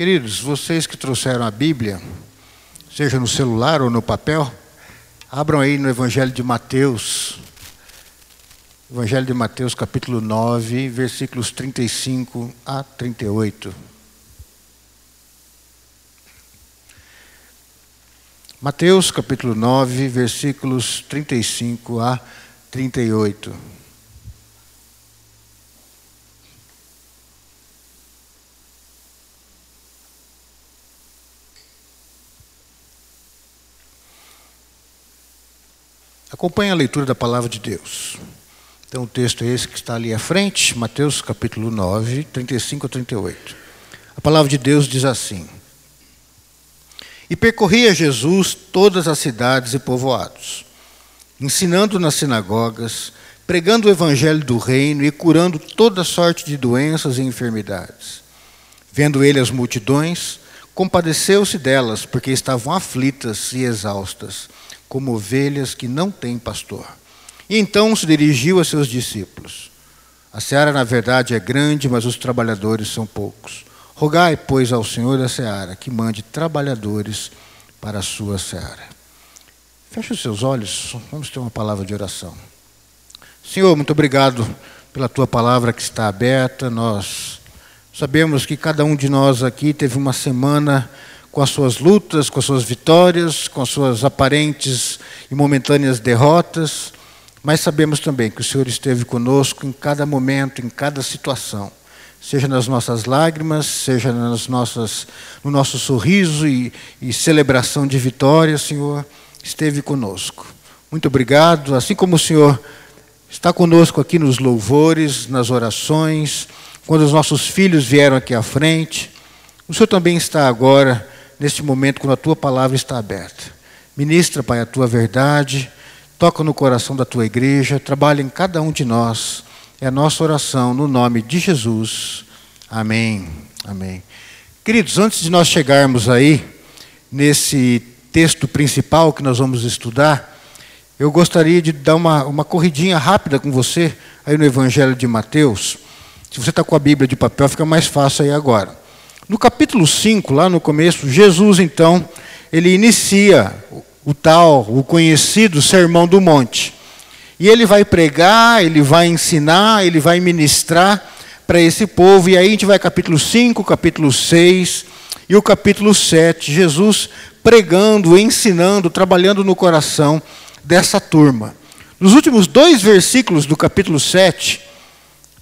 Queridos, vocês que trouxeram a Bíblia, seja no celular ou no papel, abram aí no Evangelho de Mateus, Evangelho de Mateus, capítulo 9, versículos 35 a 38. Mateus, capítulo 9, versículos 35 a 38. Acompanhe a leitura da palavra de Deus. Então, o texto é esse que está ali à frente, Mateus capítulo 9, 35 a 38. A palavra de Deus diz assim: E percorria Jesus todas as cidades e povoados, ensinando nas sinagogas, pregando o evangelho do reino e curando toda sorte de doenças e enfermidades. Vendo ele as multidões, compadeceu-se delas, porque estavam aflitas e exaustas como ovelhas que não têm pastor. E então se dirigiu a seus discípulos: A seara, na verdade, é grande, mas os trabalhadores são poucos. Rogai, pois, ao Senhor da seara que mande trabalhadores para a sua seara. Feche os seus olhos, vamos ter uma palavra de oração. Senhor, muito obrigado pela tua palavra que está aberta. Nós sabemos que cada um de nós aqui teve uma semana com as suas lutas, com as suas vitórias, com as suas aparentes e momentâneas derrotas, mas sabemos também que o Senhor esteve conosco em cada momento, em cada situação, seja nas nossas lágrimas, seja nas nossas, no nosso sorriso e, e celebração de vitória, Senhor, esteve conosco. Muito obrigado, assim como o Senhor está conosco aqui nos louvores, nas orações, quando os nossos filhos vieram aqui à frente, o Senhor também está agora neste momento, quando a tua palavra está aberta. Ministra, Pai, a tua verdade, toca no coração da tua igreja, trabalha em cada um de nós. É a nossa oração no nome de Jesus. Amém. Amém. Queridos, antes de nós chegarmos aí nesse texto principal que nós vamos estudar, eu gostaria de dar uma, uma corridinha rápida com você aí no Evangelho de Mateus. Se você está com a Bíblia de papel, fica mais fácil aí agora. No capítulo 5, lá no começo, Jesus então, ele inicia o tal, o conhecido Sermão do Monte. E ele vai pregar, ele vai ensinar, ele vai ministrar para esse povo. E aí a gente vai capítulo 5, capítulo 6 e o capítulo 7. Jesus pregando, ensinando, trabalhando no coração dessa turma. Nos últimos dois versículos do capítulo 7,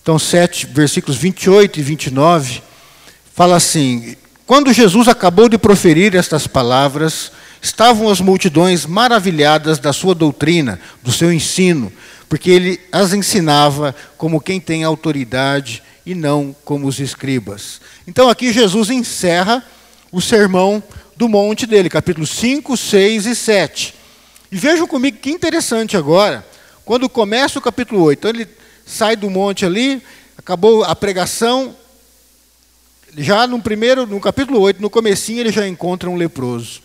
então 7, versículos 28 e 29, fala assim: Quando Jesus acabou de proferir estas palavras, estavam as multidões maravilhadas da sua doutrina, do seu ensino, porque ele as ensinava como quem tem autoridade e não como os escribas. Então aqui Jesus encerra o sermão do monte dele, capítulo 5, 6 e 7. E vejam comigo que interessante agora, quando começa o capítulo 8. Então ele sai do monte ali, acabou a pregação, já no primeiro, no capítulo 8, no comecinho, ele já encontra um leproso.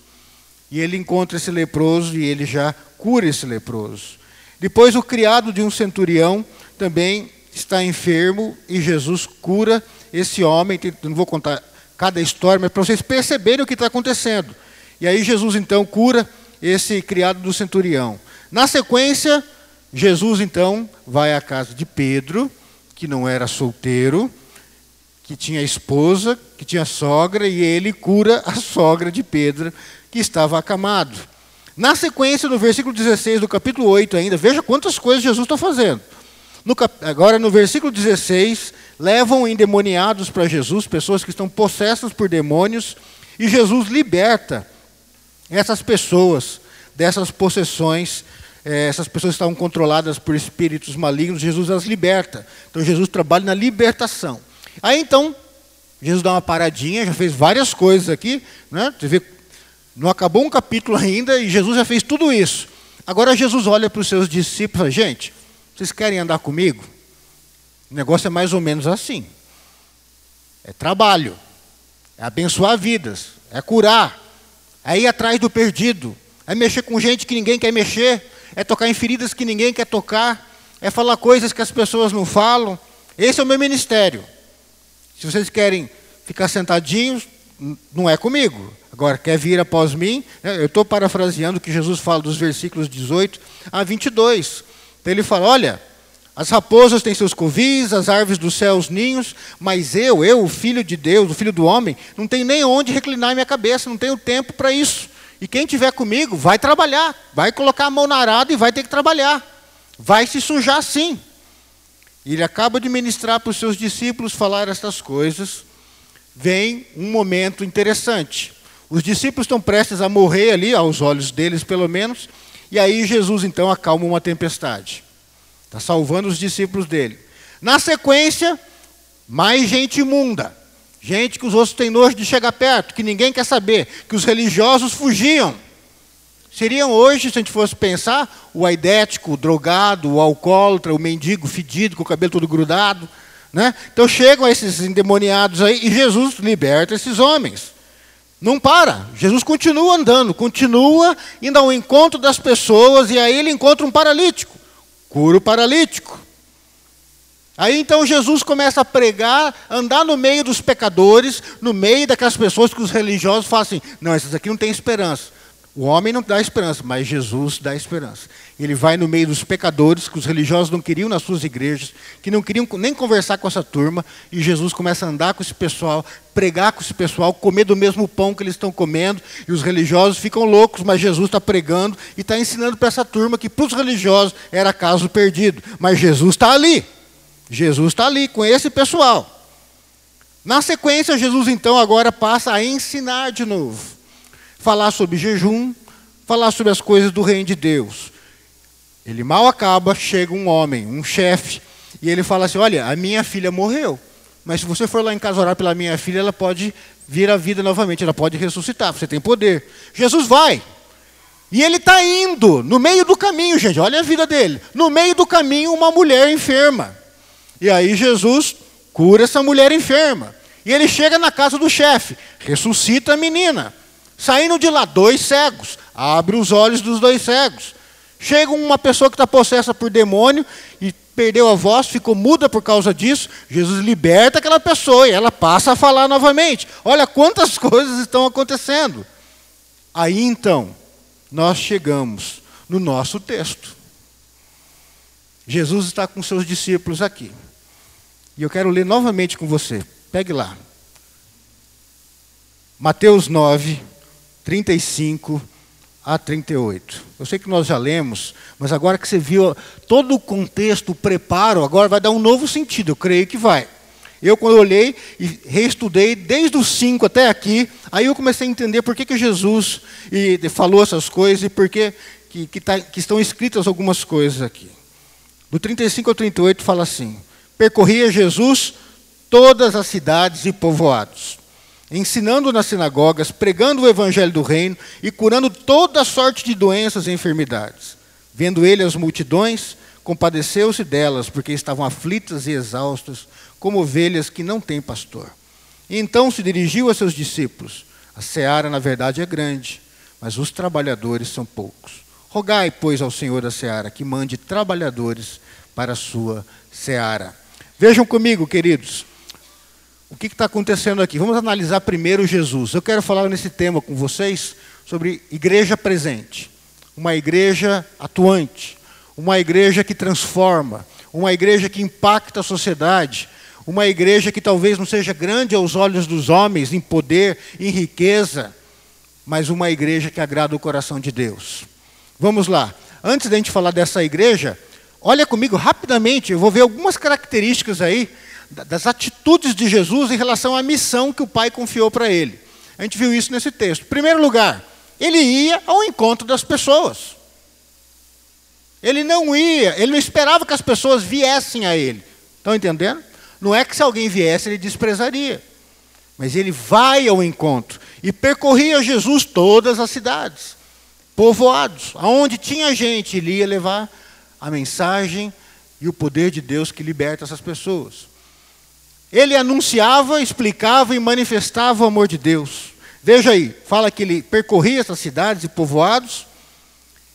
E ele encontra esse leproso e ele já cura esse leproso. Depois o criado de um centurião também está enfermo e Jesus cura esse homem. Não vou contar cada história, mas para vocês perceberem o que está acontecendo. E aí Jesus então cura esse criado do centurião. Na sequência, Jesus então vai à casa de Pedro, que não era solteiro, que tinha esposa, que tinha sogra, e ele cura a sogra de Pedro, que estava acamado. Na sequência, no versículo 16 do capítulo 8 ainda, veja quantas coisas Jesus está fazendo. No agora, no versículo 16, levam endemoniados para Jesus, pessoas que estão possessas por demônios, e Jesus liberta essas pessoas dessas possessões, eh, essas pessoas estavam controladas por espíritos malignos, Jesus as liberta. Então, Jesus trabalha na libertação. Aí então, Jesus dá uma paradinha, já fez várias coisas aqui, né? Você vê, não acabou um capítulo ainda e Jesus já fez tudo isso. Agora Jesus olha para os seus discípulos gente, vocês querem andar comigo? O negócio é mais ou menos assim. É trabalho, é abençoar vidas, é curar, é ir atrás do perdido, é mexer com gente que ninguém quer mexer, é tocar em feridas que ninguém quer tocar, é falar coisas que as pessoas não falam. Esse é o meu ministério. Se vocês querem ficar sentadinhos não é comigo. Agora, quer vir após mim? Né, eu estou parafraseando o que Jesus fala dos versículos 18 a 22. Então, ele fala: olha, as raposas têm seus covis, as árvores dos céus ninhos, mas eu, eu, o filho de Deus, o filho do homem, não tenho nem onde reclinar minha cabeça, não tenho tempo para isso. E quem tiver comigo vai trabalhar, vai colocar a mão na arada e vai ter que trabalhar. Vai se sujar sim. Ele acaba de ministrar para os seus discípulos falar estas coisas. Vem um momento interessante. Os discípulos estão prestes a morrer ali, aos olhos deles pelo menos, e aí Jesus então acalma uma tempestade. Está salvando os discípulos dele. Na sequência, mais gente imunda. Gente que os outros têm nojo de chegar perto, que ninguém quer saber, que os religiosos fugiam. Seriam hoje, se a gente fosse pensar, o aidético, o drogado, o alcoólatra, o mendigo fedido, com o cabelo todo grudado. Né? Então chegam esses endemoniados aí e Jesus liberta esses homens. Não para. Jesus continua andando, continua indo ao encontro das pessoas e aí ele encontra um paralítico. Cura o paralítico. Aí então Jesus começa a pregar, andar no meio dos pecadores, no meio daquelas pessoas que os religiosos falam assim: não, essas aqui não têm esperança. O homem não dá esperança, mas Jesus dá esperança. Ele vai no meio dos pecadores, que os religiosos não queriam nas suas igrejas, que não queriam nem conversar com essa turma, e Jesus começa a andar com esse pessoal, pregar com esse pessoal, comer do mesmo pão que eles estão comendo, e os religiosos ficam loucos, mas Jesus está pregando e está ensinando para essa turma que para os religiosos era caso perdido, mas Jesus está ali. Jesus está ali com esse pessoal. Na sequência, Jesus então agora passa a ensinar de novo falar sobre jejum, falar sobre as coisas do reino de Deus. Ele mal acaba, chega um homem, um chefe, e ele fala assim: Olha, a minha filha morreu, mas se você for lá em casa orar pela minha filha, ela pode vir à vida novamente, ela pode ressuscitar, você tem poder. Jesus vai. E ele está indo, no meio do caminho, gente, olha a vida dele. No meio do caminho, uma mulher enferma. E aí Jesus cura essa mulher enferma. E ele chega na casa do chefe, ressuscita a menina. Saindo de lá, dois cegos. Abre os olhos dos dois cegos. Chega uma pessoa que está possessa por demônio e perdeu a voz, ficou muda por causa disso. Jesus liberta aquela pessoa e ela passa a falar novamente. Olha quantas coisas estão acontecendo. Aí então, nós chegamos no nosso texto. Jesus está com seus discípulos aqui. E eu quero ler novamente com você. Pegue lá. Mateus 9, 35 a 38. Eu sei que nós já lemos, mas agora que você viu todo o contexto, o preparo, agora vai dar um novo sentido, eu creio que vai. Eu, quando olhei e reestudei desde os 5 até aqui, aí eu comecei a entender por que, que Jesus falou essas coisas e por que, que, que, tá, que estão escritas algumas coisas aqui. Do 35 ao 38 fala assim: Percorria Jesus todas as cidades e povoados ensinando nas sinagogas, pregando o evangelho do reino e curando toda sorte de doenças e enfermidades. Vendo ele as multidões, compadeceu-se delas, porque estavam aflitas e exaustas, como ovelhas que não têm pastor. E então se dirigiu a seus discípulos: A seara, na verdade, é grande, mas os trabalhadores são poucos. Rogai, pois, ao Senhor da seara que mande trabalhadores para a sua seara. Vejam comigo, queridos, o que está acontecendo aqui? Vamos analisar primeiro Jesus. Eu quero falar nesse tema com vocês sobre igreja presente, uma igreja atuante, uma igreja que transforma, uma igreja que impacta a sociedade, uma igreja que talvez não seja grande aos olhos dos homens em poder, em riqueza, mas uma igreja que agrada o coração de Deus. Vamos lá. Antes da gente falar dessa igreja, olha comigo rapidamente, eu vou ver algumas características aí das atitudes de Jesus em relação à missão que o Pai confiou para ele. A gente viu isso nesse texto. Em primeiro lugar, ele ia ao encontro das pessoas. Ele não ia, ele não esperava que as pessoas viessem a ele. Estão entendendo? Não é que se alguém viesse, ele desprezaria. Mas ele vai ao encontro. E percorria Jesus todas as cidades, povoados. Aonde tinha gente, ele ia levar a mensagem e o poder de Deus que liberta essas pessoas. Ele anunciava, explicava e manifestava o amor de Deus. Veja aí, fala que ele percorria essas cidades e povoados,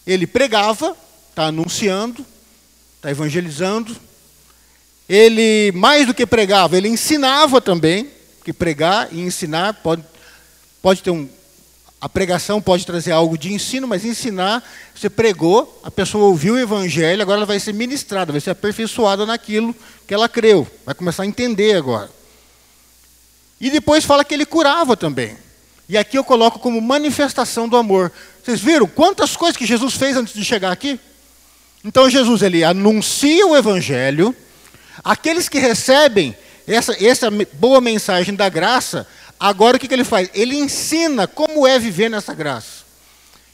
ele pregava, está anunciando, está evangelizando. Ele, mais do que pregava, ele ensinava também, que pregar e ensinar pode pode ter um. A pregação pode trazer algo de ensino, mas ensinar, você pregou, a pessoa ouviu o evangelho, agora ela vai ser ministrada, vai ser aperfeiçoada naquilo que ela creu, vai começar a entender agora. E depois fala que ele curava também. E aqui eu coloco como manifestação do amor. Vocês viram quantas coisas que Jesus fez antes de chegar aqui? Então Jesus ele anuncia o evangelho, aqueles que recebem essa, essa boa mensagem da graça, agora o que, que ele faz? Ele ensina como é viver nessa graça.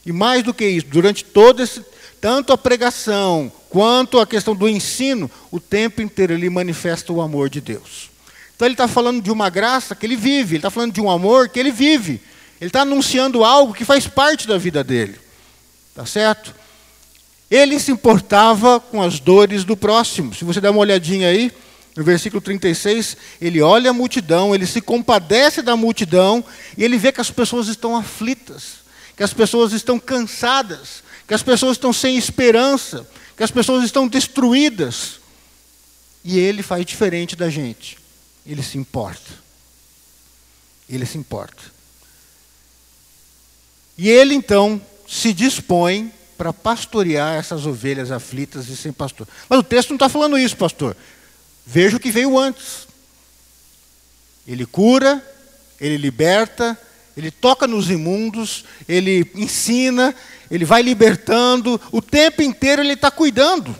E mais do que isso, durante todo esse, tanto a pregação quanto a questão do ensino, o tempo inteiro ele manifesta o amor de Deus. Então ele está falando de uma graça que ele vive, ele está falando de um amor que ele vive. Ele está anunciando algo que faz parte da vida dele. Tá certo? Ele se importava com as dores do próximo. Se você der uma olhadinha aí, no versículo 36, ele olha a multidão, ele se compadece da multidão e ele vê que as pessoas estão aflitas, que as pessoas estão cansadas, que as pessoas estão sem esperança, que as pessoas estão destruídas. E ele faz diferente da gente. Ele se importa. Ele se importa. E ele então se dispõe para pastorear essas ovelhas aflitas e sem pastor. Mas o texto não está falando isso, pastor. Veja o que veio antes. Ele cura, ele liberta, ele toca nos imundos, ele ensina, ele vai libertando, o tempo inteiro ele está cuidando.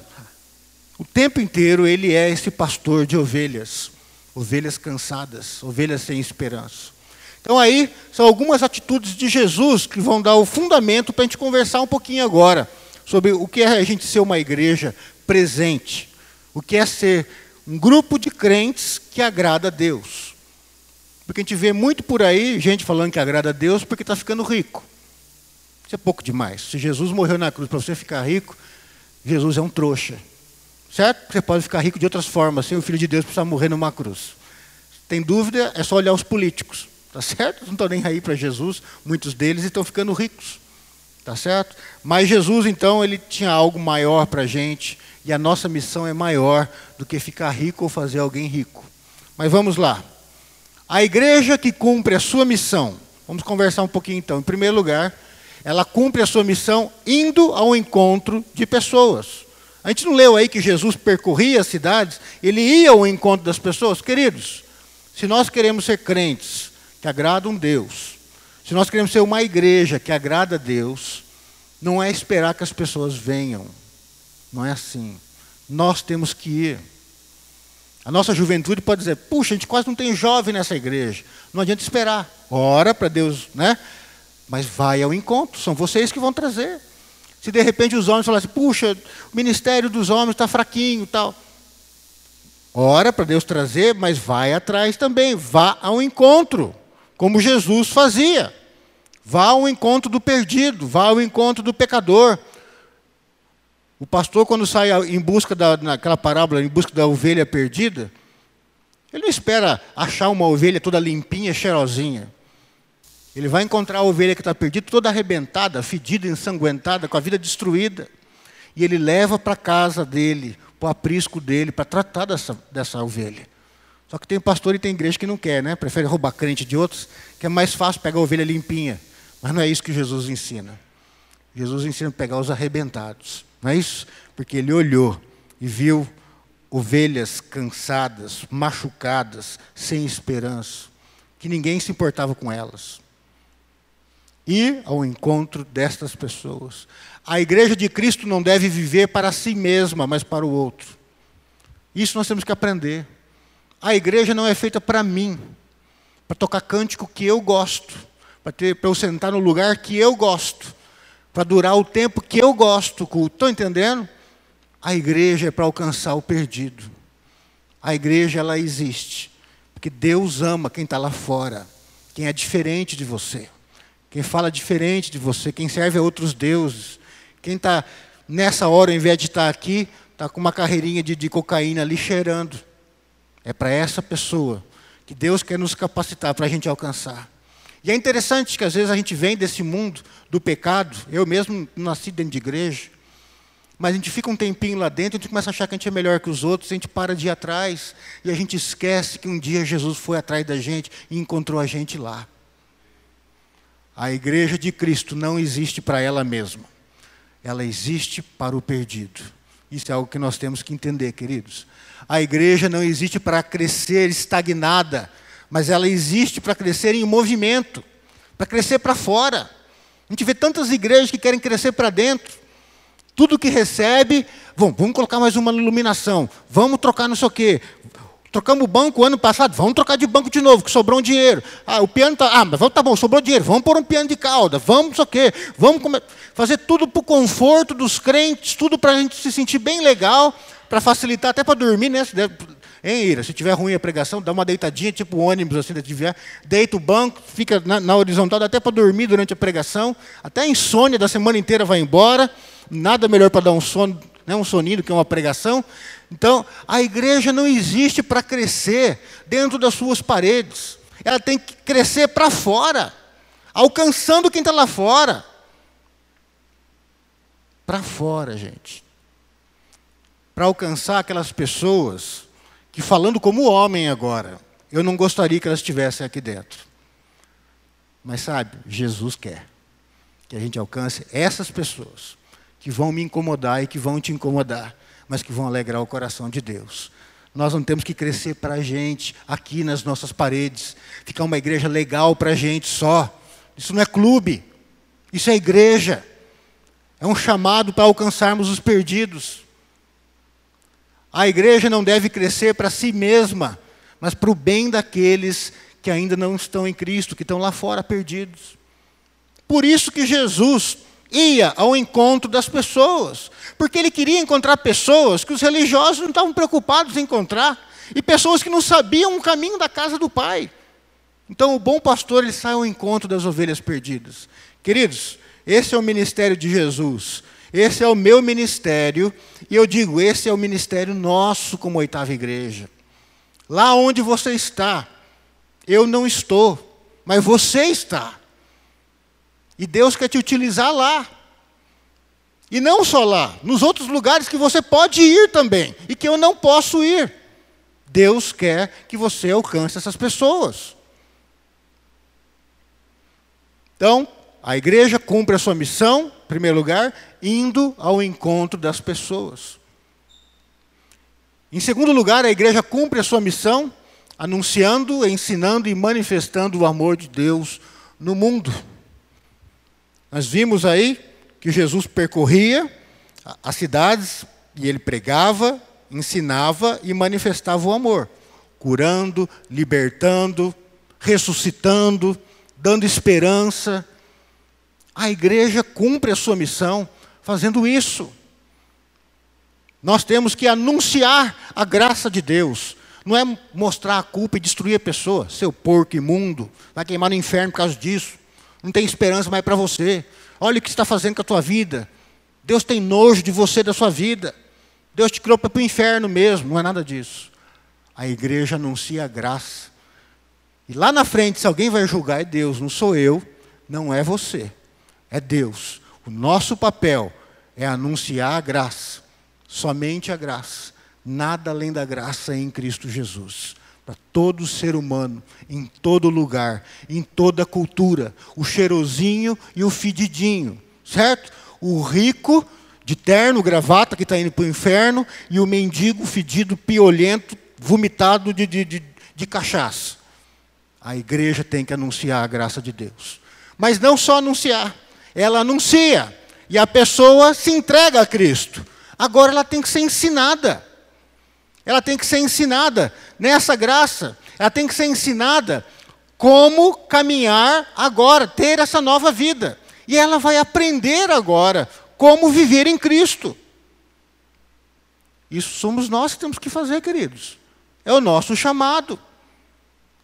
O tempo inteiro ele é esse pastor de ovelhas, ovelhas cansadas, ovelhas sem esperança. Então, aí são algumas atitudes de Jesus que vão dar o fundamento para a gente conversar um pouquinho agora sobre o que é a gente ser uma igreja presente, o que é ser um grupo de crentes que agrada a Deus. Porque a gente vê muito por aí gente falando que agrada a Deus porque está ficando rico. Isso é pouco demais. Se Jesus morreu na cruz para você ficar rico, Jesus é um trouxa. Certo? Você pode ficar rico de outras formas, sem o Filho de Deus precisar morrer numa cruz. Tem dúvida? É só olhar os políticos. Tá certo? Não estão nem aí para Jesus, muitos deles estão ficando ricos. Tá certo? Mas Jesus, então, ele tinha algo maior para a gente e a nossa missão é maior do que ficar rico ou fazer alguém rico. Mas vamos lá. A igreja que cumpre a sua missão, vamos conversar um pouquinho então. Em primeiro lugar, ela cumpre a sua missão indo ao encontro de pessoas. A gente não leu aí que Jesus percorria as cidades, ele ia ao encontro das pessoas? Queridos, se nós queremos ser crentes que agradam Deus, se nós queremos ser uma igreja que agrada a Deus, não é esperar que as pessoas venham. Não é assim. Nós temos que ir. A nossa juventude pode dizer: puxa, a gente quase não tem jovem nessa igreja. Não adianta esperar. Ora para Deus, né? Mas vai ao encontro, são vocês que vão trazer. Se de repente os homens falassem, puxa, o ministério dos homens está fraquinho tal. Ora para Deus trazer, mas vai atrás também, vá ao encontro, como Jesus fazia. Vá ao encontro do perdido, vá ao encontro do pecador. O pastor, quando sai em busca da, parábola, em busca da ovelha perdida, ele não espera achar uma ovelha toda limpinha, cheirosinha. Ele vai encontrar a ovelha que está perdida, toda arrebentada, fedida, ensanguentada, com a vida destruída. E ele leva para a casa dele, para o aprisco dele, para tratar dessa, dessa ovelha. Só que tem pastor e tem igreja que não quer, né? Prefere roubar crente de outros, que é mais fácil pegar a ovelha limpinha. Mas não é isso que Jesus ensina. Jesus ensina a pegar os arrebentados. Não é isso? Porque ele olhou e viu ovelhas cansadas, machucadas, sem esperança, que ninguém se importava com elas. Ir ao encontro destas pessoas. A igreja de Cristo não deve viver para si mesma, mas para o outro. Isso nós temos que aprender. A igreja não é feita para mim, para tocar cântico que eu gosto, para eu sentar no lugar que eu gosto para durar o tempo que eu gosto. Estão entendendo? A igreja é para alcançar o perdido. A igreja, ela existe. Porque Deus ama quem está lá fora. Quem é diferente de você. Quem fala diferente de você. Quem serve a outros deuses. Quem está nessa hora, ao invés de estar tá aqui, está com uma carreirinha de, de cocaína ali cheirando. É para essa pessoa que Deus quer nos capacitar para a gente alcançar. E é interessante que às vezes a gente vem desse mundo do pecado, eu mesmo nasci dentro de igreja, mas a gente fica um tempinho lá dentro, a gente começa a achar que a gente é melhor que os outros, a gente para de ir atrás, e a gente esquece que um dia Jesus foi atrás da gente e encontrou a gente lá. A igreja de Cristo não existe para ela mesma. Ela existe para o perdido. Isso é algo que nós temos que entender, queridos. A igreja não existe para crescer estagnada, mas ela existe para crescer em movimento, para crescer para fora. A gente vê tantas igrejas que querem crescer para dentro. Tudo que recebe, vamos, colocar mais uma iluminação, vamos trocar não sei o quê, Trocamos o banco ano passado, vamos trocar de banco de novo, que sobrou um dinheiro. Ah, o piano está. Ah, mas tá bom, sobrou dinheiro, vamos pôr um piano de cauda, vamos não sei o quê, vamos come... fazer tudo para o conforto dos crentes, tudo para a gente se sentir bem legal, para facilitar até para dormir, né? Hein, Ira? Se tiver ruim a pregação, dá uma deitadinha, tipo ônibus, assim, tiver, deita o banco, fica na, na horizontal, dá até para dormir durante a pregação, até a insônia da semana inteira vai embora, nada melhor para dar um sono, né, um soninho do que uma pregação. Então, a igreja não existe para crescer dentro das suas paredes. Ela tem que crescer para fora, alcançando quem está lá fora. Para fora, gente. Para alcançar aquelas pessoas que, falando como homem agora, eu não gostaria que elas estivessem aqui dentro. Mas sabe, Jesus quer que a gente alcance essas pessoas que vão me incomodar e que vão te incomodar mas que vão alegrar o coração de Deus. Nós não temos que crescer para a gente, aqui nas nossas paredes, ficar uma igreja legal para a gente só. Isso não é clube, isso é igreja. É um chamado para alcançarmos os perdidos. A igreja não deve crescer para si mesma, mas para o bem daqueles que ainda não estão em Cristo, que estão lá fora perdidos. Por isso que Jesus ia ao encontro das pessoas, porque ele queria encontrar pessoas que os religiosos não estavam preocupados em encontrar, e pessoas que não sabiam o caminho da casa do Pai. Então, o bom pastor ele sai ao encontro das ovelhas perdidas. Queridos, esse é o ministério de Jesus. Esse é o meu ministério, e eu digo, esse é o ministério nosso como oitava igreja. Lá onde você está, eu não estou, mas você está. E Deus quer te utilizar lá. E não só lá, nos outros lugares que você pode ir também e que eu não posso ir. Deus quer que você alcance essas pessoas. Então, a igreja cumpre a sua missão, em primeiro lugar, indo ao encontro das pessoas. Em segundo lugar, a igreja cumpre a sua missão anunciando, ensinando e manifestando o amor de Deus no mundo. Nós vimos aí que Jesus percorria as cidades e ele pregava, ensinava e manifestava o amor, curando, libertando, ressuscitando, dando esperança. A igreja cumpre a sua missão fazendo isso. Nós temos que anunciar a graça de Deus. Não é mostrar a culpa e destruir a pessoa, seu porco imundo, vai queimar no inferno por causa disso não tem esperança mais para você. Olha o que está fazendo com a tua vida. Deus tem nojo de você, da sua vida. Deus te criou para o inferno mesmo, não é nada disso. A igreja anuncia a graça. E lá na frente, se alguém vai julgar, é Deus, não sou eu, não é você, é Deus. O nosso papel é anunciar a graça, somente a graça, nada além da graça em Cristo Jesus para todo ser humano, em todo lugar, em toda cultura, o cheirosinho e o fedidinho, certo? O rico de terno, gravata, que está indo para o inferno, e o mendigo fedido, piolento, vomitado de, de, de, de cachaça. A igreja tem que anunciar a graça de Deus. Mas não só anunciar, ela anuncia, e a pessoa se entrega a Cristo. Agora ela tem que ser ensinada. Ela tem que ser ensinada nessa graça. Ela tem que ser ensinada como caminhar agora, ter essa nova vida. E ela vai aprender agora como viver em Cristo. Isso somos nós que temos que fazer, queridos. É o nosso chamado.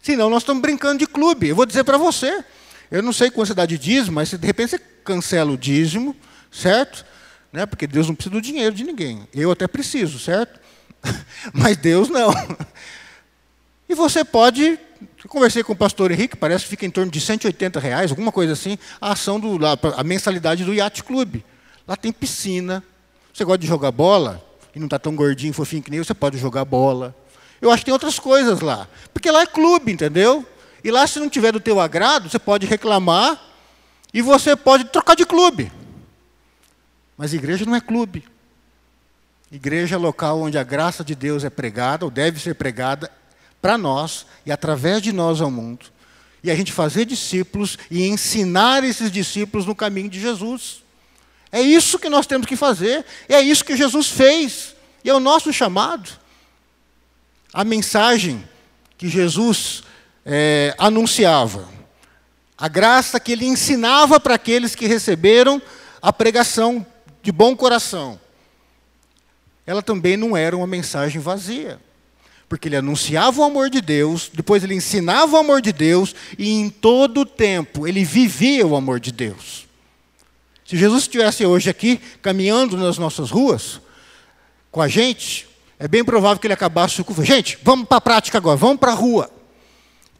Senão nós estamos brincando de clube. Eu vou dizer para você, eu não sei dá de dízimo, mas de repente você cancela o dízimo, certo? Né? Porque Deus não precisa do dinheiro de ninguém. Eu até preciso, certo? Mas Deus não. E você pode. Eu conversei com o pastor Henrique, parece que fica em torno de 180 reais, alguma coisa assim, a ação do a mensalidade do Yacht Club. Lá tem piscina. Você gosta de jogar bola e não está tão gordinho, fofinho que nem eu, você pode jogar bola. Eu acho que tem outras coisas lá. Porque lá é clube, entendeu? E lá, se não tiver do teu agrado, você pode reclamar E você pode trocar de clube. Mas igreja não é clube. Igreja é local onde a graça de Deus é pregada, ou deve ser pregada, para nós e através de nós ao mundo. E a gente fazer discípulos e ensinar esses discípulos no caminho de Jesus. É isso que nós temos que fazer, é isso que Jesus fez, e é o nosso chamado. A mensagem que Jesus é, anunciava, a graça que ele ensinava para aqueles que receberam a pregação de bom coração, ela também não era uma mensagem vazia porque ele anunciava o amor de Deus, depois ele ensinava o amor de Deus, e em todo o tempo ele vivia o amor de Deus. Se Jesus estivesse hoje aqui, caminhando nas nossas ruas, com a gente, é bem provável que ele acabasse o culto. Gente, vamos para a prática agora, vamos para a rua.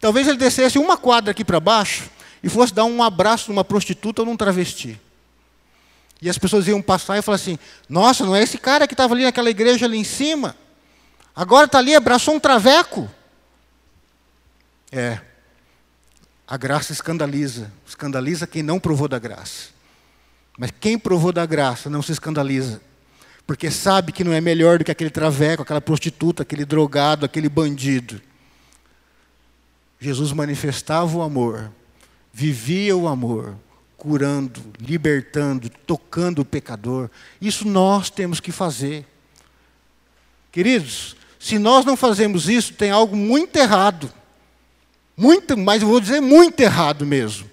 Talvez ele descesse uma quadra aqui para baixo e fosse dar um abraço numa prostituta ou num travesti. E as pessoas iam passar e falar assim: Nossa, não é esse cara que estava ali naquela igreja ali em cima? Agora está ali, abraçou um traveco. É. A graça escandaliza. Escandaliza quem não provou da graça. Mas quem provou da graça não se escandaliza. Porque sabe que não é melhor do que aquele traveco, aquela prostituta, aquele drogado, aquele bandido. Jesus manifestava o amor, vivia o amor, curando, libertando, tocando o pecador. Isso nós temos que fazer. Queridos, se nós não fazemos isso, tem algo muito errado. Muito, mas eu vou dizer muito errado mesmo.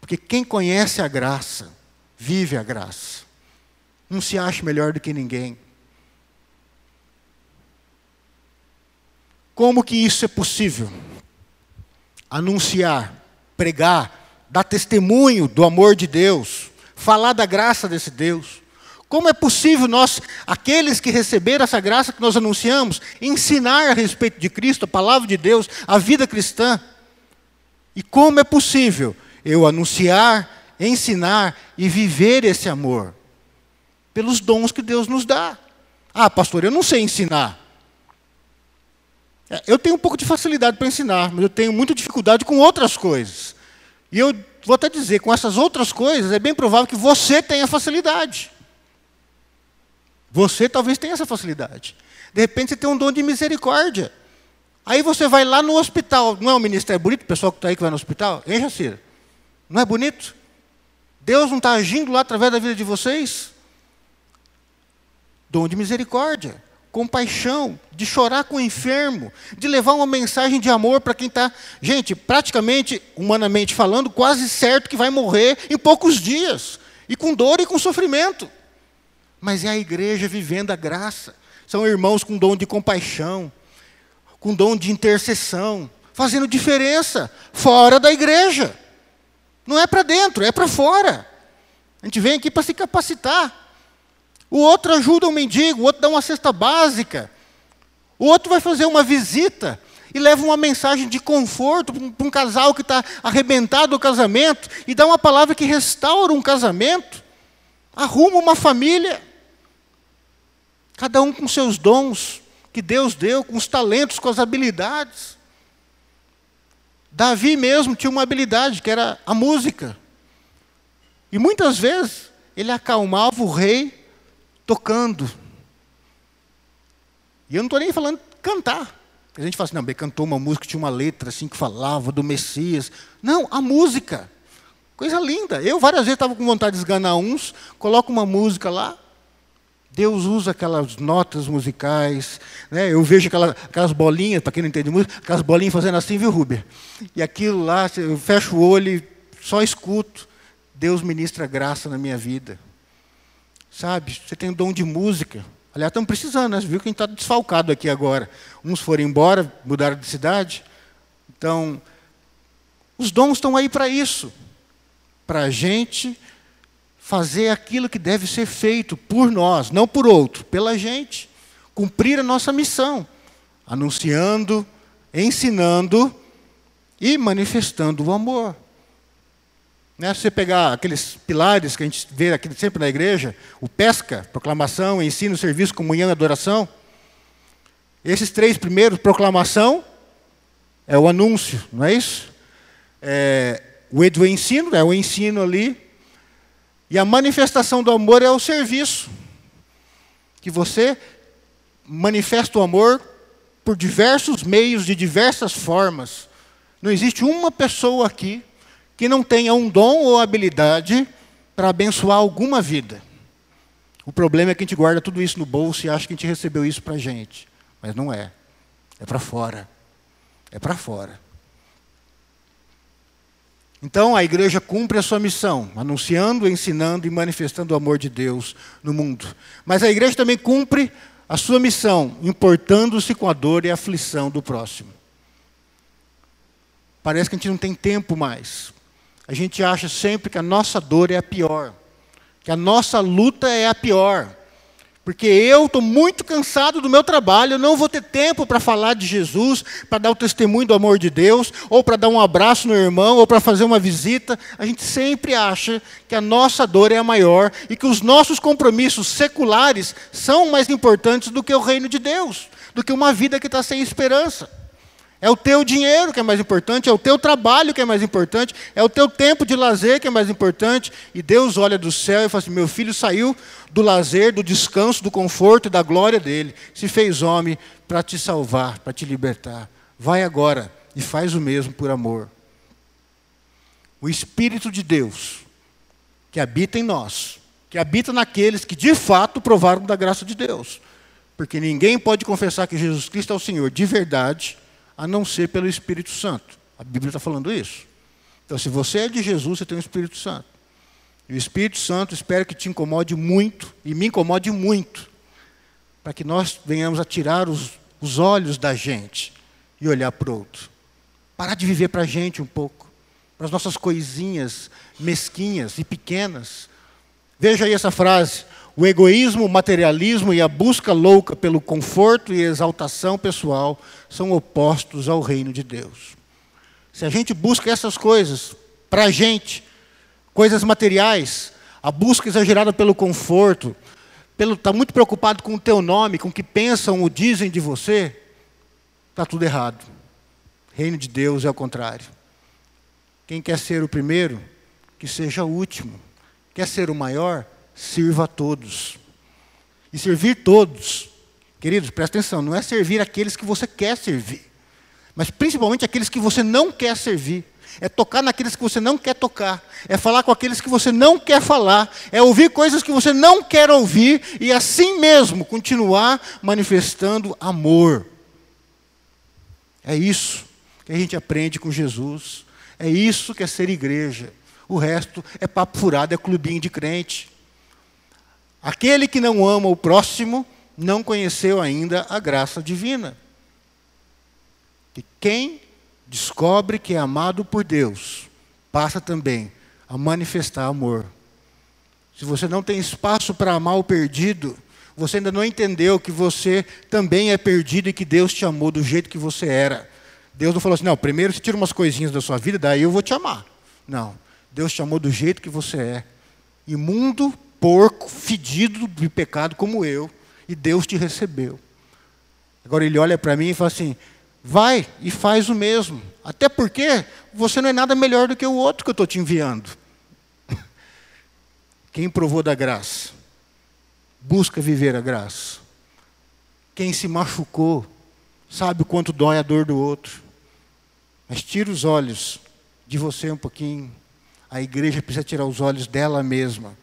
Porque quem conhece a graça, vive a graça. Não se acha melhor do que ninguém. Como que isso é possível? Anunciar, pregar, dar testemunho do amor de Deus, falar da graça desse Deus. Como é possível nós, aqueles que receberam essa graça que nós anunciamos, ensinar a respeito de Cristo, a palavra de Deus, a vida cristã? E como é possível eu anunciar, ensinar e viver esse amor? Pelos dons que Deus nos dá. Ah, pastor, eu não sei ensinar. É, eu tenho um pouco de facilidade para ensinar, mas eu tenho muita dificuldade com outras coisas. E eu vou até dizer, com essas outras coisas, é bem provável que você tenha facilidade. Você talvez tenha essa facilidade. De repente você tem um dom de misericórdia. Aí você vai lá no hospital. Não é um ministério bonito, o pessoal que está aí que vai no hospital? Hein, Jacira? Não é bonito? Deus não está agindo lá através da vida de vocês? Dom de misericórdia, compaixão, de chorar com o enfermo, de levar uma mensagem de amor para quem está, gente, praticamente, humanamente falando, quase certo que vai morrer em poucos dias, e com dor e com sofrimento mas é a igreja vivendo a graça. São irmãos com dom de compaixão, com dom de intercessão, fazendo diferença fora da igreja. Não é para dentro, é para fora. A gente vem aqui para se capacitar. O outro ajuda o mendigo, o outro dá uma cesta básica. O outro vai fazer uma visita e leva uma mensagem de conforto para um casal que está arrebentado do casamento e dá uma palavra que restaura um casamento, arruma uma família. Cada um com seus dons que Deus deu, com os talentos, com as habilidades. Davi mesmo tinha uma habilidade, que era a música. E muitas vezes ele acalmava o rei tocando. E eu não estou nem falando cantar. A gente fala assim, não, ele cantou uma música tinha uma letra assim que falava do Messias. Não, a música. Coisa linda. Eu várias vezes estava com vontade de esganar uns, coloco uma música lá, Deus usa aquelas notas musicais, né? eu vejo aquelas, aquelas bolinhas, para quem não entende música, aquelas bolinhas fazendo assim, viu, Ruber? E aquilo lá, eu fecho o olho só escuto. Deus ministra graça na minha vida. Sabe, você tem o dom de música. Aliás, estamos precisando, né? Viu que a gente está desfalcado aqui agora. Uns foram embora, mudaram de cidade. Então, os dons estão aí para isso. Para a gente fazer aquilo que deve ser feito por nós, não por outro, pela gente. Cumprir a nossa missão, anunciando, ensinando e manifestando o amor. Né? Se você pegar aqueles pilares que a gente vê aqui sempre na igreja, o pesca, proclamação, ensino, serviço, comunhão e adoração, esses três primeiros, proclamação, é o anúncio, não é isso? É, o do ensino, é o ensino ali. E a manifestação do amor é o serviço. Que você manifesta o amor por diversos meios, de diversas formas. Não existe uma pessoa aqui que não tenha um dom ou habilidade para abençoar alguma vida. O problema é que a gente guarda tudo isso no bolso e acha que a gente recebeu isso para a gente. Mas não é. É para fora. É para fora. Então a igreja cumpre a sua missão, anunciando, ensinando e manifestando o amor de Deus no mundo. Mas a igreja também cumpre a sua missão, importando-se com a dor e a aflição do próximo. Parece que a gente não tem tempo mais. A gente acha sempre que a nossa dor é a pior, que a nossa luta é a pior. Porque eu estou muito cansado do meu trabalho, eu não vou ter tempo para falar de Jesus, para dar o testemunho do amor de Deus, ou para dar um abraço no irmão, ou para fazer uma visita. A gente sempre acha que a nossa dor é a maior e que os nossos compromissos seculares são mais importantes do que o reino de Deus, do que uma vida que está sem esperança. É o teu dinheiro que é mais importante, é o teu trabalho que é mais importante, é o teu tempo de lazer que é mais importante. E Deus olha do céu e fala assim: meu filho saiu do lazer, do descanso, do conforto e da glória dele, se fez homem para te salvar, para te libertar. Vai agora e faz o mesmo por amor. O Espírito de Deus, que habita em nós, que habita naqueles que de fato provaram da graça de Deus. Porque ninguém pode confessar que Jesus Cristo é o Senhor de verdade a não ser pelo Espírito Santo. A Bíblia está falando isso. Então, se você é de Jesus, você tem o Espírito Santo. E o Espírito Santo espero que te incomode muito, e me incomode muito, para que nós venhamos a tirar os, os olhos da gente e olhar para o outro. Parar de viver para a gente um pouco, para as nossas coisinhas mesquinhas e pequenas. Veja aí essa frase: o egoísmo, o materialismo e a busca louca pelo conforto e exaltação pessoal são opostos ao reino de Deus. Se a gente busca essas coisas para a gente, coisas materiais, a busca exagerada pelo conforto, pelo está muito preocupado com o teu nome, com o que pensam ou dizem de você, está tudo errado. Reino de Deus é o contrário. Quem quer ser o primeiro, que seja o último. Quer ser o maior, sirva a todos. E servir todos, queridos, presta atenção, não é servir aqueles que você quer servir, mas principalmente aqueles que você não quer servir. É tocar naqueles que você não quer tocar, é falar com aqueles que você não quer falar, é ouvir coisas que você não quer ouvir e assim mesmo continuar manifestando amor. É isso que a gente aprende com Jesus. É isso que é ser igreja. O resto é papo furado, é clubinho de crente. Aquele que não ama o próximo não conheceu ainda a graça divina. E quem descobre que é amado por Deus, passa também a manifestar amor. Se você não tem espaço para amar o perdido, você ainda não entendeu que você também é perdido e que Deus te amou do jeito que você era. Deus não falou assim: não, primeiro você tira umas coisinhas da sua vida, daí eu vou te amar. Não. Deus te amou do jeito que você é. Imundo, porco, fedido de pecado como eu, e Deus te recebeu. Agora ele olha para mim e fala assim: vai e faz o mesmo. Até porque você não é nada melhor do que o outro que eu estou te enviando. Quem provou da graça, busca viver a graça. Quem se machucou, sabe o quanto dói a dor do outro. Mas tira os olhos de você um pouquinho. A igreja precisa tirar os olhos dela mesma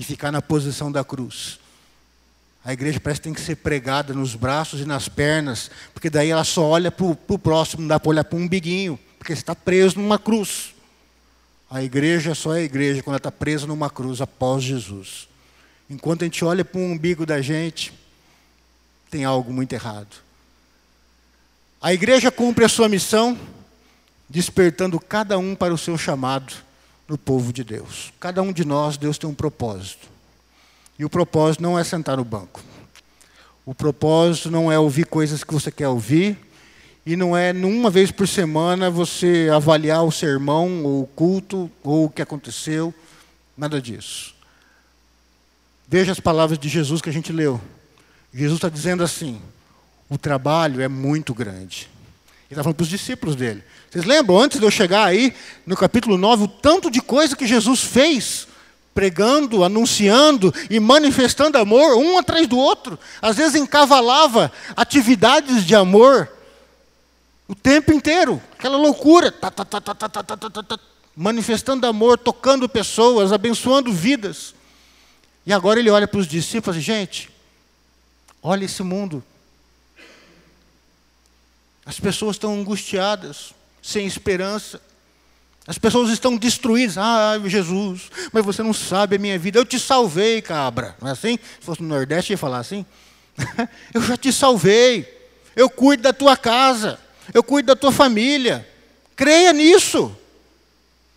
e ficar na posição da cruz. A igreja parece que tem que ser pregada nos braços e nas pernas, porque daí ela só olha para o próximo, não dá para olhar para um umbiguinho, porque você está preso numa cruz. A igreja só é igreja quando ela está presa numa cruz após Jesus. Enquanto a gente olha para o umbigo da gente, tem algo muito errado. A igreja cumpre a sua missão, despertando cada um para o seu chamado no povo de Deus. Cada um de nós, Deus tem um propósito. E o propósito não é sentar no banco. O propósito não é ouvir coisas que você quer ouvir. E não é, numa vez por semana, você avaliar o sermão, ou o culto, ou o que aconteceu. Nada disso. Veja as palavras de Jesus que a gente leu. Jesus está dizendo assim: o trabalho é muito grande. Estava falando para os discípulos dele. Vocês lembram, antes de eu chegar aí, no capítulo 9, o tanto de coisa que Jesus fez, pregando, anunciando e manifestando amor, um atrás do outro. Às vezes encavalava atividades de amor o tempo inteiro, aquela loucura. Tá, tá, tá, manifestando amor, tocando pessoas, abençoando vidas. E agora ele olha para os discípulos e gente, olha esse mundo. As pessoas estão angustiadas, sem esperança. As pessoas estão destruídas. Ah, Jesus, mas você não sabe a minha vida. Eu te salvei, cabra. Não é assim? Se fosse no Nordeste, ia falar assim. eu já te salvei. Eu cuido da tua casa. Eu cuido da tua família. Creia nisso.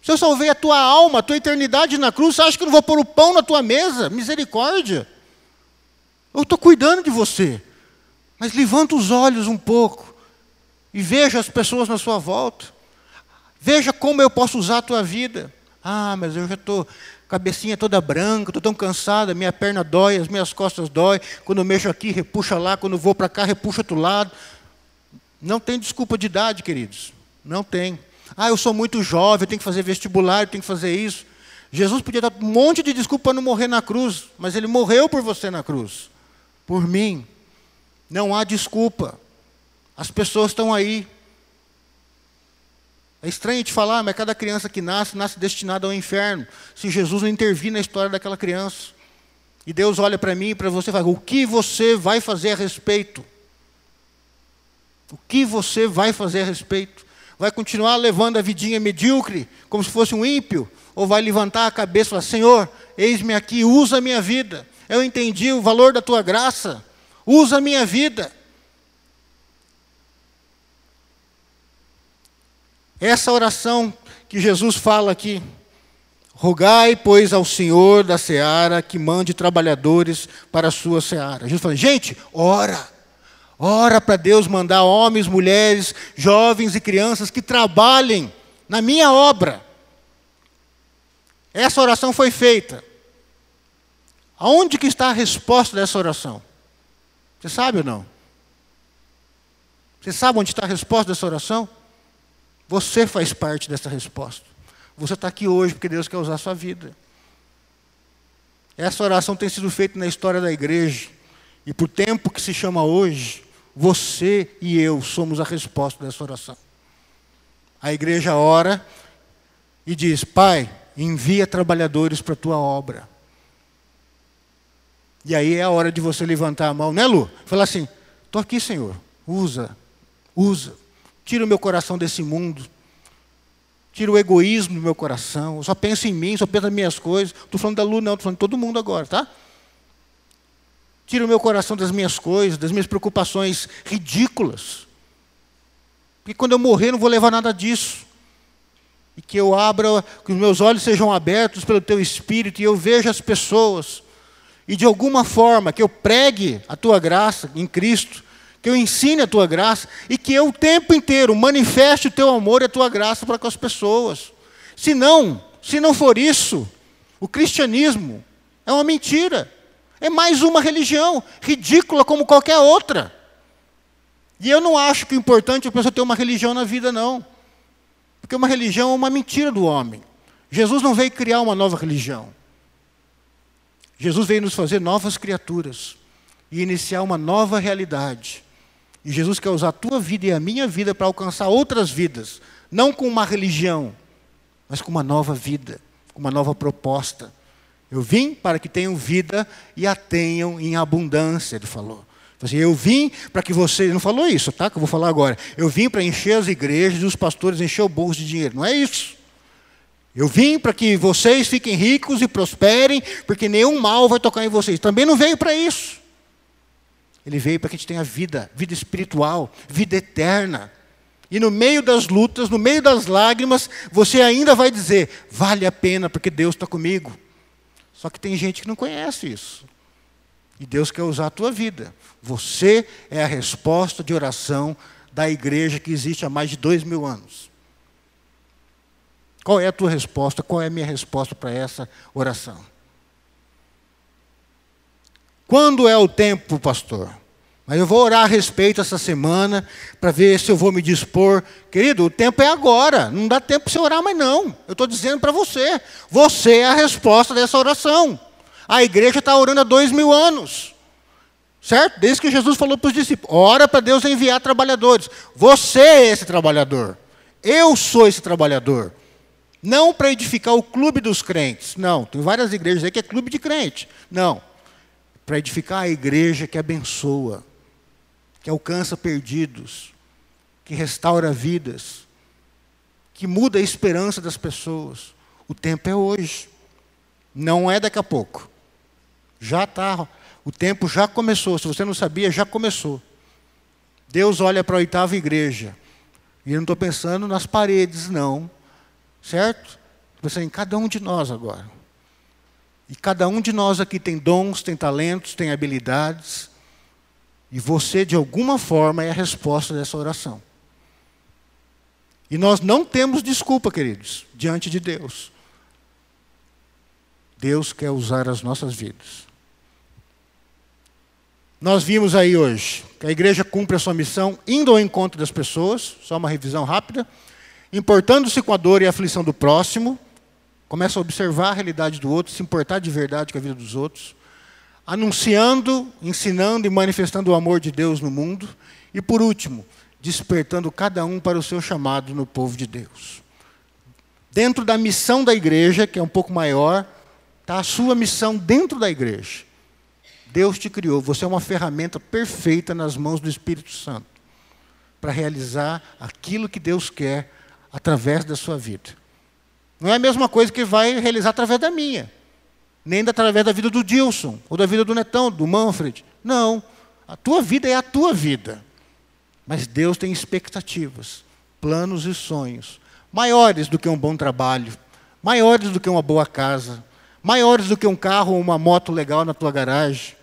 Se eu salvei a tua alma, a tua eternidade na cruz, você acha que eu não vou pôr o pão na tua mesa? Misericórdia. Eu estou cuidando de você. Mas levanta os olhos um pouco e veja as pessoas na sua volta. Veja como eu posso usar a tua vida. Ah, mas eu já estou cabecinha toda branca, estou tão cansada, minha perna dói, as minhas costas dói. Quando eu mexo aqui, repuxa lá, quando eu vou para cá, repuxa outro lado. Não tem desculpa de idade, queridos. Não tem. Ah, eu sou muito jovem, eu tenho que fazer vestibular, eu tenho que fazer isso. Jesus podia dar um monte de desculpa para não morrer na cruz, mas ele morreu por você na cruz. Por mim. Não há desculpa. As pessoas estão aí. É estranho te falar, mas cada criança que nasce, nasce destinada ao inferno. Se Jesus não intervir na história daquela criança. E Deus olha para mim e para você e fala: o que você vai fazer a respeito? O que você vai fazer a respeito? Vai continuar levando a vidinha medíocre, como se fosse um ímpio? Ou vai levantar a cabeça e falar: Senhor, eis-me aqui, usa a minha vida. Eu entendi o valor da tua graça, usa a minha vida. Essa oração que Jesus fala aqui, rogai, pois, ao Senhor da seara que mande trabalhadores para a sua seara. Jesus fala, gente, ora. Ora para Deus mandar homens, mulheres, jovens e crianças que trabalhem na minha obra. Essa oração foi feita. Aonde que está a resposta dessa oração? Você sabe ou não? Você sabe onde está a resposta dessa oração? Você faz parte dessa resposta. Você está aqui hoje porque Deus quer usar a sua vida. Essa oração tem sido feita na história da igreja. E por tempo que se chama hoje, você e eu somos a resposta dessa oração. A igreja ora e diz: Pai, envia trabalhadores para a tua obra. E aí é a hora de você levantar a mão, né, Lu? Falar assim: estou aqui, Senhor, usa, usa. Tira o meu coração desse mundo. Tira o egoísmo do meu coração. Eu só penso em mim, só penso nas minhas coisas. Estou falando da Lu, não, estou falando de todo mundo agora, tá? Tira o meu coração das minhas coisas, das minhas preocupações ridículas. Porque quando eu morrer, não vou levar nada disso. E que eu abra, que os meus olhos sejam abertos pelo teu espírito e eu veja as pessoas. E de alguma forma, que eu pregue a tua graça em Cristo, que eu ensine a tua graça e que eu o tempo inteiro manifeste o teu amor e a tua graça para com as pessoas. Se não, se não for isso, o cristianismo é uma mentira. É mais uma religião, ridícula como qualquer outra. E eu não acho que o importante é a pessoa ter uma religião na vida, não. Porque uma religião é uma mentira do homem. Jesus não veio criar uma nova religião. Jesus veio nos fazer novas criaturas e iniciar uma nova realidade. E Jesus quer usar a tua vida e a minha vida para alcançar outras vidas, não com uma religião, mas com uma nova vida, com uma nova proposta. Eu vim para que tenham vida e a tenham em abundância, ele falou. Assim, eu vim para que vocês. Não falou isso, tá? Que eu vou falar agora. Eu vim para encher as igrejas e os pastores encher o bolso de dinheiro. Não é isso. Eu vim para que vocês fiquem ricos e prosperem, porque nenhum mal vai tocar em vocês. Também não veio para isso. Ele veio para que a gente tenha vida, vida espiritual, vida eterna. E no meio das lutas, no meio das lágrimas, você ainda vai dizer: vale a pena, porque Deus está comigo. Só que tem gente que não conhece isso. E Deus quer usar a tua vida. Você é a resposta de oração da igreja que existe há mais de dois mil anos. Qual é a tua resposta? Qual é a minha resposta para essa oração? Quando é o tempo, pastor? Mas eu vou orar a respeito essa semana para ver se eu vou me dispor. Querido, o tempo é agora. Não dá tempo para você orar mais não. Eu estou dizendo para você. Você é a resposta dessa oração. A igreja está orando há dois mil anos. Certo? Desde que Jesus falou para os discípulos: ora para Deus enviar trabalhadores. Você é esse trabalhador. Eu sou esse trabalhador. Não para edificar o clube dos crentes. Não, tem várias igrejas aí que é clube de crente. Não. Para edificar a igreja que abençoa, que alcança perdidos, que restaura vidas, que muda a esperança das pessoas. O tempo é hoje. Não é daqui a pouco. Já está. O tempo já começou. Se você não sabia, já começou. Deus olha para a oitava igreja. E eu não estou pensando nas paredes, não. Certo? Você em cada um de nós agora. E cada um de nós aqui tem dons, tem talentos, tem habilidades. E você, de alguma forma, é a resposta dessa oração. E nós não temos desculpa, queridos, diante de Deus. Deus quer usar as nossas vidas. Nós vimos aí hoje que a igreja cumpre a sua missão indo ao encontro das pessoas, só uma revisão rápida importando-se com a dor e a aflição do próximo, começa a observar a realidade do outro, se importar de verdade com a vida dos outros, anunciando, ensinando e manifestando o amor de Deus no mundo, e por último, despertando cada um para o seu chamado no povo de Deus. Dentro da missão da igreja, que é um pouco maior, está a sua missão dentro da igreja. Deus te criou, você é uma ferramenta perfeita nas mãos do Espírito Santo para realizar aquilo que Deus quer através da sua vida. Não é a mesma coisa que vai realizar através da minha, nem através da vida do Dilson, ou da vida do Netão, do Manfred. Não. A tua vida é a tua vida. Mas Deus tem expectativas, planos e sonhos maiores do que um bom trabalho, maiores do que uma boa casa, maiores do que um carro ou uma moto legal na tua garagem,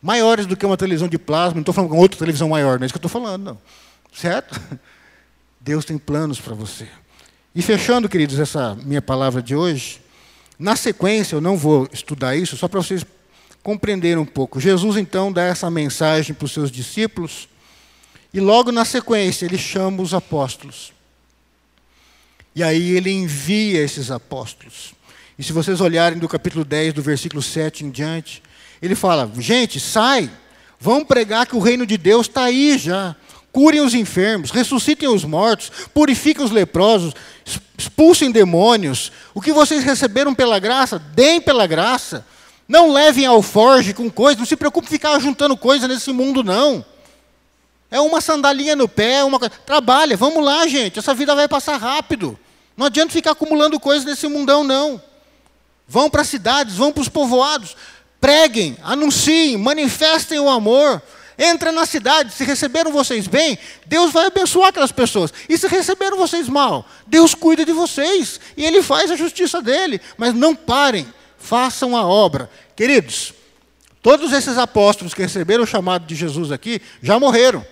maiores do que uma televisão de plasma. Não estou falando com outra televisão maior, não é isso que eu estou falando, não. Certo? Deus tem planos para você. E fechando, queridos, essa minha palavra de hoje, na sequência, eu não vou estudar isso, só para vocês compreenderem um pouco. Jesus, então, dá essa mensagem para os seus discípulos, e logo na sequência, ele chama os apóstolos. E aí ele envia esses apóstolos. E se vocês olharem do capítulo 10, do versículo 7 em diante, ele fala: gente, sai, vamos pregar que o reino de Deus está aí já curem os enfermos, ressuscitem os mortos, purifiquem os leprosos, expulsem demônios. O que vocês receberam pela graça, deem pela graça. Não levem ao forge com coisas, não se preocupe em ficar juntando coisas nesse mundo, não. É uma sandalinha no pé, uma Trabalha, vamos lá, gente. Essa vida vai passar rápido. Não adianta ficar acumulando coisas nesse mundão, não. Vão para as cidades, vão para os povoados, preguem, anunciem, manifestem o amor, Entra na cidade, se receberam vocês bem, Deus vai abençoar aquelas pessoas. E se receberam vocês mal, Deus cuida de vocês e Ele faz a justiça dele. Mas não parem, façam a obra. Queridos, todos esses apóstolos que receberam o chamado de Jesus aqui já morreram.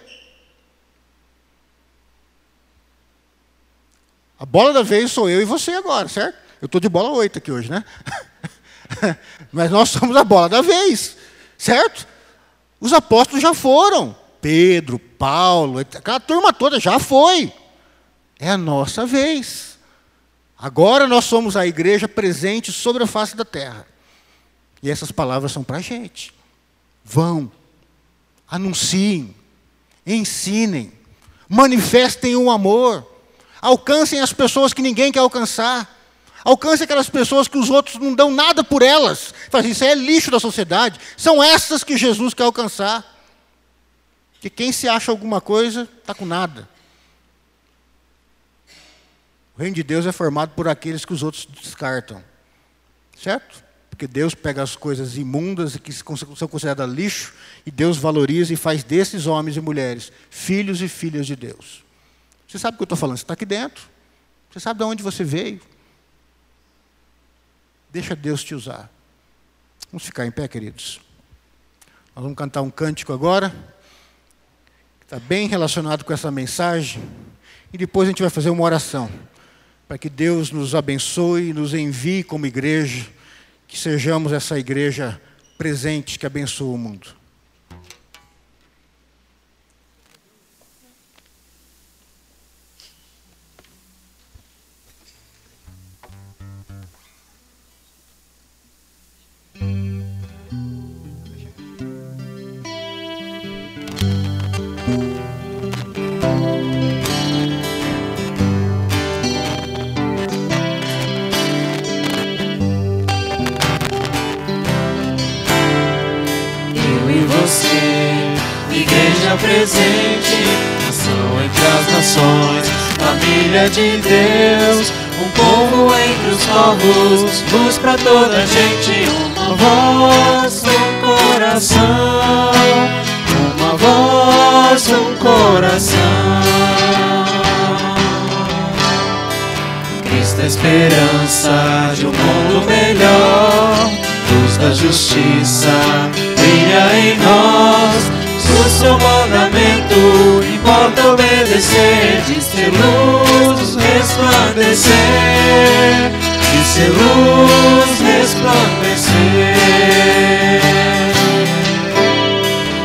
A bola da vez sou eu e você agora, certo? Eu estou de bola 8 aqui hoje, né? Mas nós somos a bola da vez, certo? Os apóstolos já foram. Pedro, Paulo, aquela turma toda já foi. É a nossa vez. Agora nós somos a igreja presente sobre a face da terra. E essas palavras são para a gente. Vão, anunciem, ensinem, manifestem o amor, alcancem as pessoas que ninguém quer alcançar. Alcance aquelas pessoas que os outros não dão nada por elas. Faz isso é lixo da sociedade. São essas que Jesus quer alcançar. Que quem se acha alguma coisa está com nada. O reino de Deus é formado por aqueles que os outros descartam. Certo? Porque Deus pega as coisas imundas e que são consideradas lixo, e Deus valoriza e faz desses homens e mulheres filhos e filhas de Deus. Você sabe o que eu estou falando? Você está aqui dentro. Você sabe de onde você veio. Deixa Deus te usar. Vamos ficar em pé, queridos. Nós vamos cantar um cântico agora, que está bem relacionado com essa mensagem, e depois a gente vai fazer uma oração, para que Deus nos abençoe, nos envie como igreja, que sejamos essa igreja presente que abençoa o mundo. Presente, nação entre as nações, família de Deus, um povo entre os povos, luz para toda a gente, uma voz, um coração, uma voz, um coração. Cristo é esperança de um mundo melhor, luz da justiça brilha em nós. O seu de ser luz resplandecer, de ser luz resplandecer.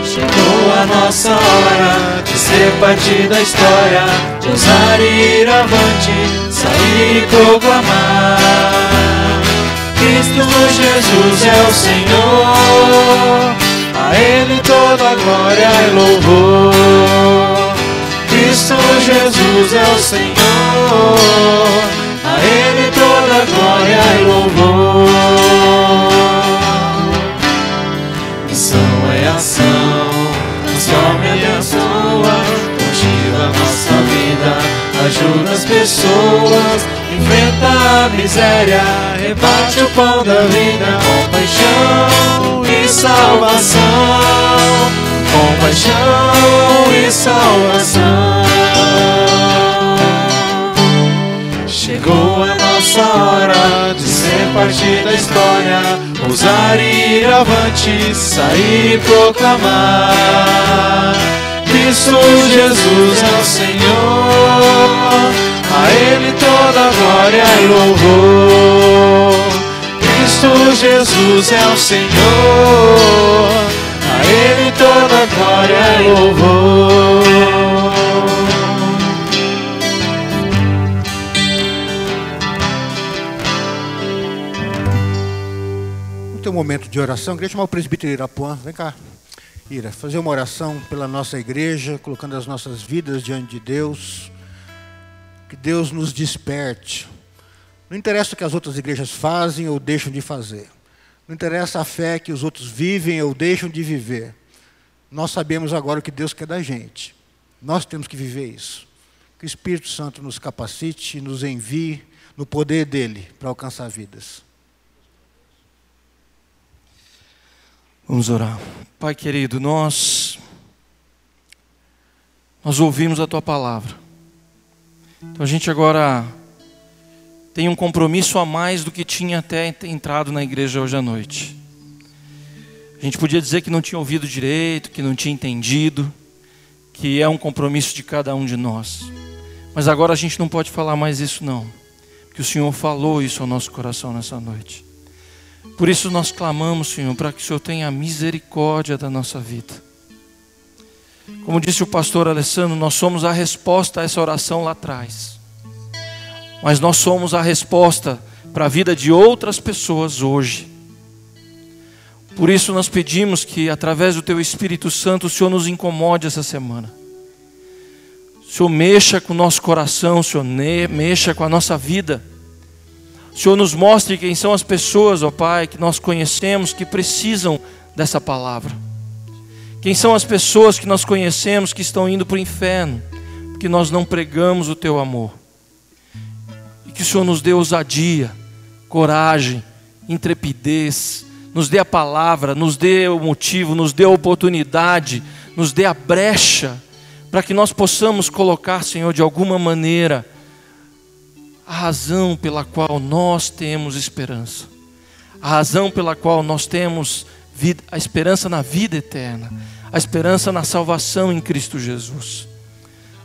Chegou a nossa hora de ser parte da história, de ousar ir avante, sair e proclamar. Cristo Jesus é o Senhor, a Ele toda glória e louvor. Cristo Jesus é o Senhor, a Ele toda glória e louvor. Missão é ação, transforma e abençoa, motiva a nossa vida, ajuda as pessoas, enfrenta a miséria, rebate o pão da vida, compaixão e salvação, compaixão e salvação. Parte da história, ousar ir avante, sair e proclamar. Cristo Jesus é o Senhor, a Ele toda glória e louvor. Cristo Jesus é o Senhor, a Ele toda glória e louvor. Momento de oração. Queria chamar o presbítero Irapuã. Vem cá, Ira, fazer uma oração pela nossa igreja, colocando as nossas vidas diante de Deus. Que Deus nos desperte. Não interessa o que as outras igrejas fazem ou deixam de fazer. Não interessa a fé que os outros vivem ou deixam de viver. Nós sabemos agora o que Deus quer da gente. Nós temos que viver isso. Que o Espírito Santo nos capacite nos envie no poder dele para alcançar vidas. Vamos orar. Pai querido, nós nós ouvimos a tua palavra. Então a gente agora tem um compromisso a mais do que tinha até entrado na igreja hoje à noite. A gente podia dizer que não tinha ouvido direito, que não tinha entendido, que é um compromisso de cada um de nós. Mas agora a gente não pode falar mais isso não, porque o Senhor falou isso ao nosso coração nessa noite. Por isso nós clamamos, Senhor, para que o Senhor tenha misericórdia da nossa vida. Como disse o pastor Alessandro, nós somos a resposta a essa oração lá atrás. Mas nós somos a resposta para a vida de outras pessoas hoje. Por isso nós pedimos que, através do Teu Espírito Santo, o Senhor nos incomode essa semana. O Senhor mexa com o nosso coração, o Senhor mexa com a nossa vida. Senhor nos mostre quem são as pessoas, ó Pai, que nós conhecemos, que precisam dessa palavra. Quem são as pessoas que nós conhecemos que estão indo para o inferno, porque nós não pregamos o Teu amor. E que o Senhor nos dê ousadia, coragem, intrepidez, nos dê a palavra, nos dê o motivo, nos dê a oportunidade, nos dê a brecha, para que nós possamos colocar, Senhor, de alguma maneira, a razão pela qual nós temos esperança, a razão pela qual nós temos vida, a esperança na vida eterna, a esperança na salvação em Cristo Jesus.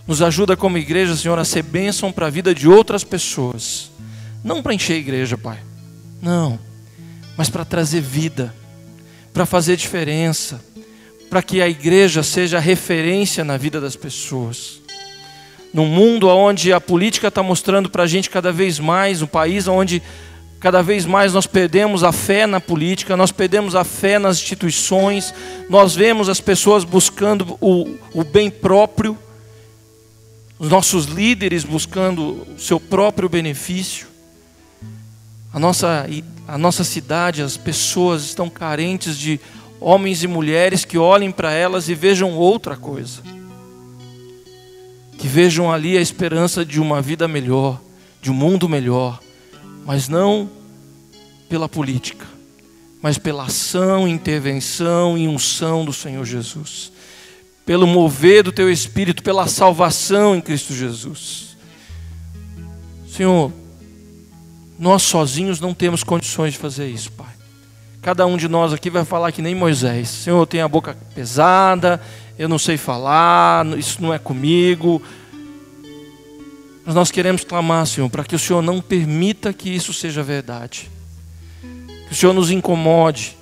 Nos ajuda como igreja, Senhor, a ser bênção para a vida de outras pessoas, não para encher a igreja, Pai, não, mas para trazer vida, para fazer diferença, para que a igreja seja referência na vida das pessoas num mundo onde a política está mostrando para a gente cada vez mais, um país onde cada vez mais nós perdemos a fé na política, nós perdemos a fé nas instituições, nós vemos as pessoas buscando o, o bem próprio, os nossos líderes buscando o seu próprio benefício. A nossa, a nossa cidade, as pessoas estão carentes de homens e mulheres que olhem para elas e vejam outra coisa que vejam ali a esperança de uma vida melhor, de um mundo melhor, mas não pela política, mas pela ação, intervenção e unção do Senhor Jesus, pelo mover do teu espírito, pela salvação em Cristo Jesus. Senhor, nós sozinhos não temos condições de fazer isso, Pai. Cada um de nós aqui vai falar que nem Moisés. Senhor, eu tenho a boca pesada, eu não sei falar, isso não é comigo. Mas nós queremos clamar, Senhor, para que o Senhor não permita que isso seja verdade. Que o Senhor nos incomode,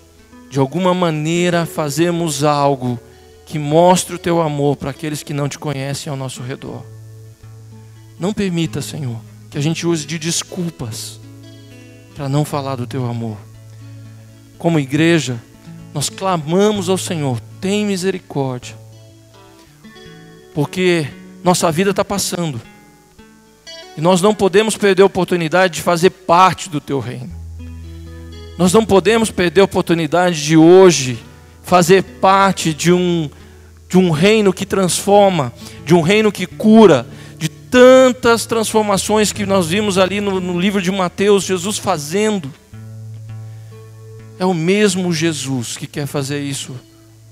de alguma maneira, fazermos algo que mostre o teu amor para aqueles que não te conhecem ao nosso redor. Não permita, Senhor, que a gente use de desculpas para não falar do teu amor. Como igreja, nós clamamos ao Senhor, tem misericórdia, porque nossa vida está passando e nós não podemos perder a oportunidade de fazer parte do teu reino. Nós não podemos perder a oportunidade de hoje fazer parte de um, de um reino que transforma, de um reino que cura, de tantas transformações que nós vimos ali no, no livro de Mateus, Jesus fazendo. É o mesmo Jesus que quer fazer isso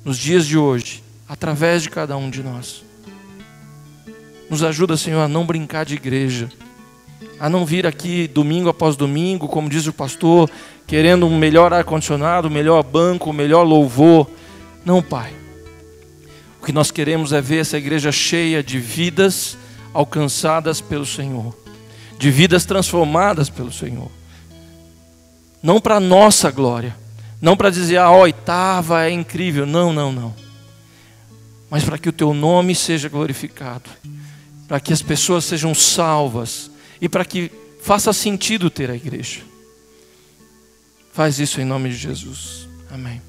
nos dias de hoje, através de cada um de nós. Nos ajuda, Senhor, a não brincar de igreja, a não vir aqui domingo após domingo, como diz o pastor, querendo um melhor ar-condicionado, um melhor banco, um melhor louvor. Não, Pai. O que nós queremos é ver essa igreja cheia de vidas alcançadas pelo Senhor, de vidas transformadas pelo Senhor. Não para nossa glória, não para dizer a oitava é incrível, não, não, não. Mas para que o teu nome seja glorificado para que as pessoas sejam salvas e para que faça sentido ter a igreja. Faz isso em nome de Jesus. Amém.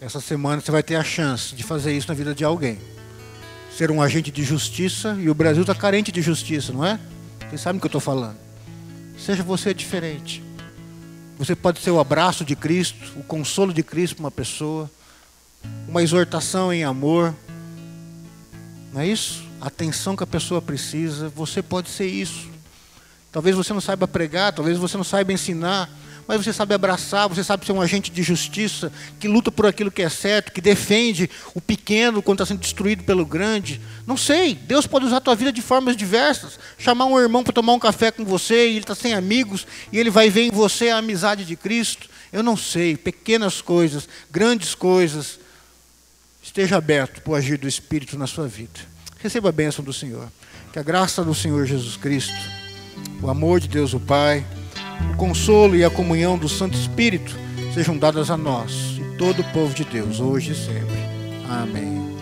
Essa semana você vai ter a chance de fazer isso na vida de alguém. Ser um agente de justiça e o Brasil está carente de justiça, não é? Vocês sabem o que eu estou falando. Seja você diferente. Você pode ser o abraço de Cristo, o consolo de Cristo para uma pessoa, uma exortação em amor. Não é isso? A atenção que a pessoa precisa. Você pode ser isso. Talvez você não saiba pregar, talvez você não saiba ensinar, mas você sabe abraçar, você sabe ser um agente de justiça, que luta por aquilo que é certo, que defende o pequeno quando está sendo destruído pelo grande. Não sei, Deus pode usar a tua vida de formas diversas. Chamar um irmão para tomar um café com você e ele está sem amigos e ele vai ver em você a amizade de Cristo. Eu não sei, pequenas coisas, grandes coisas. Esteja aberto para o agir do Espírito na sua vida. Receba a bênção do Senhor. Que a graça do Senhor Jesus Cristo, o amor de Deus o Pai, o consolo e a comunhão do Santo Espírito sejam dadas a nós e todo o povo de Deus, hoje e sempre. Amém.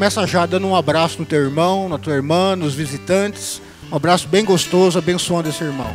Começa já dando um abraço no teu irmão, na tua irmã, nos visitantes. Um abraço bem gostoso, abençoando esse irmão.